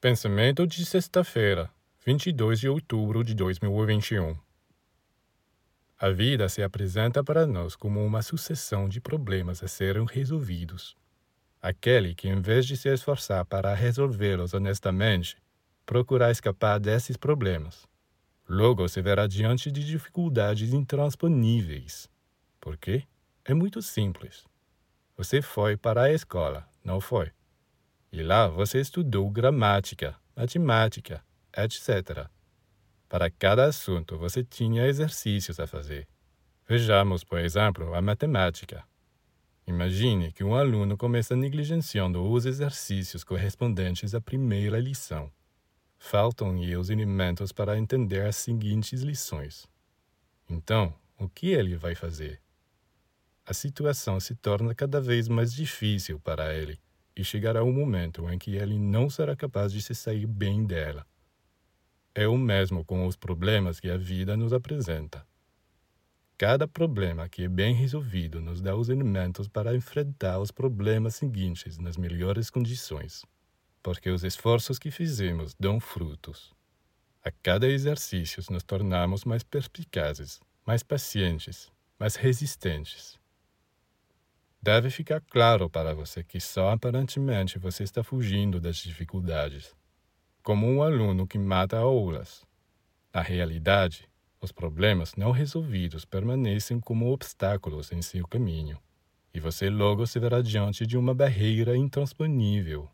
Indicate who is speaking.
Speaker 1: Pensamento de sexta-feira, 22 de outubro de 2021. A vida se apresenta para nós como uma sucessão de problemas a serem resolvidos. Aquele que, em vez de se esforçar para resolvê-los honestamente, procura escapar desses problemas. Logo se verá diante de dificuldades intransponíveis. Por quê? É muito simples. Você foi para a escola, não foi? E lá você estudou gramática, matemática, etc. Para cada assunto você tinha exercícios a fazer. Vejamos, por exemplo, a matemática. Imagine que um aluno começa negligenciando os exercícios correspondentes à primeira lição. Faltam-lhe os elementos para entender as seguintes lições. Então, o que ele vai fazer? A situação se torna cada vez mais difícil para ele e chegará um momento em que ele não será capaz de se sair bem dela. É o mesmo com os problemas que a vida nos apresenta. Cada problema que é bem resolvido nos dá os elementos para enfrentar os problemas seguintes nas melhores condições, porque os esforços que fizemos dão frutos. A cada exercício nos tornamos mais perspicazes, mais pacientes, mais resistentes. Deve ficar claro para você que só aparentemente você está fugindo das dificuldades, como um aluno que mata aulas. Na realidade, os problemas não resolvidos permanecem como obstáculos em seu caminho, e você logo se verá diante de uma barreira intransponível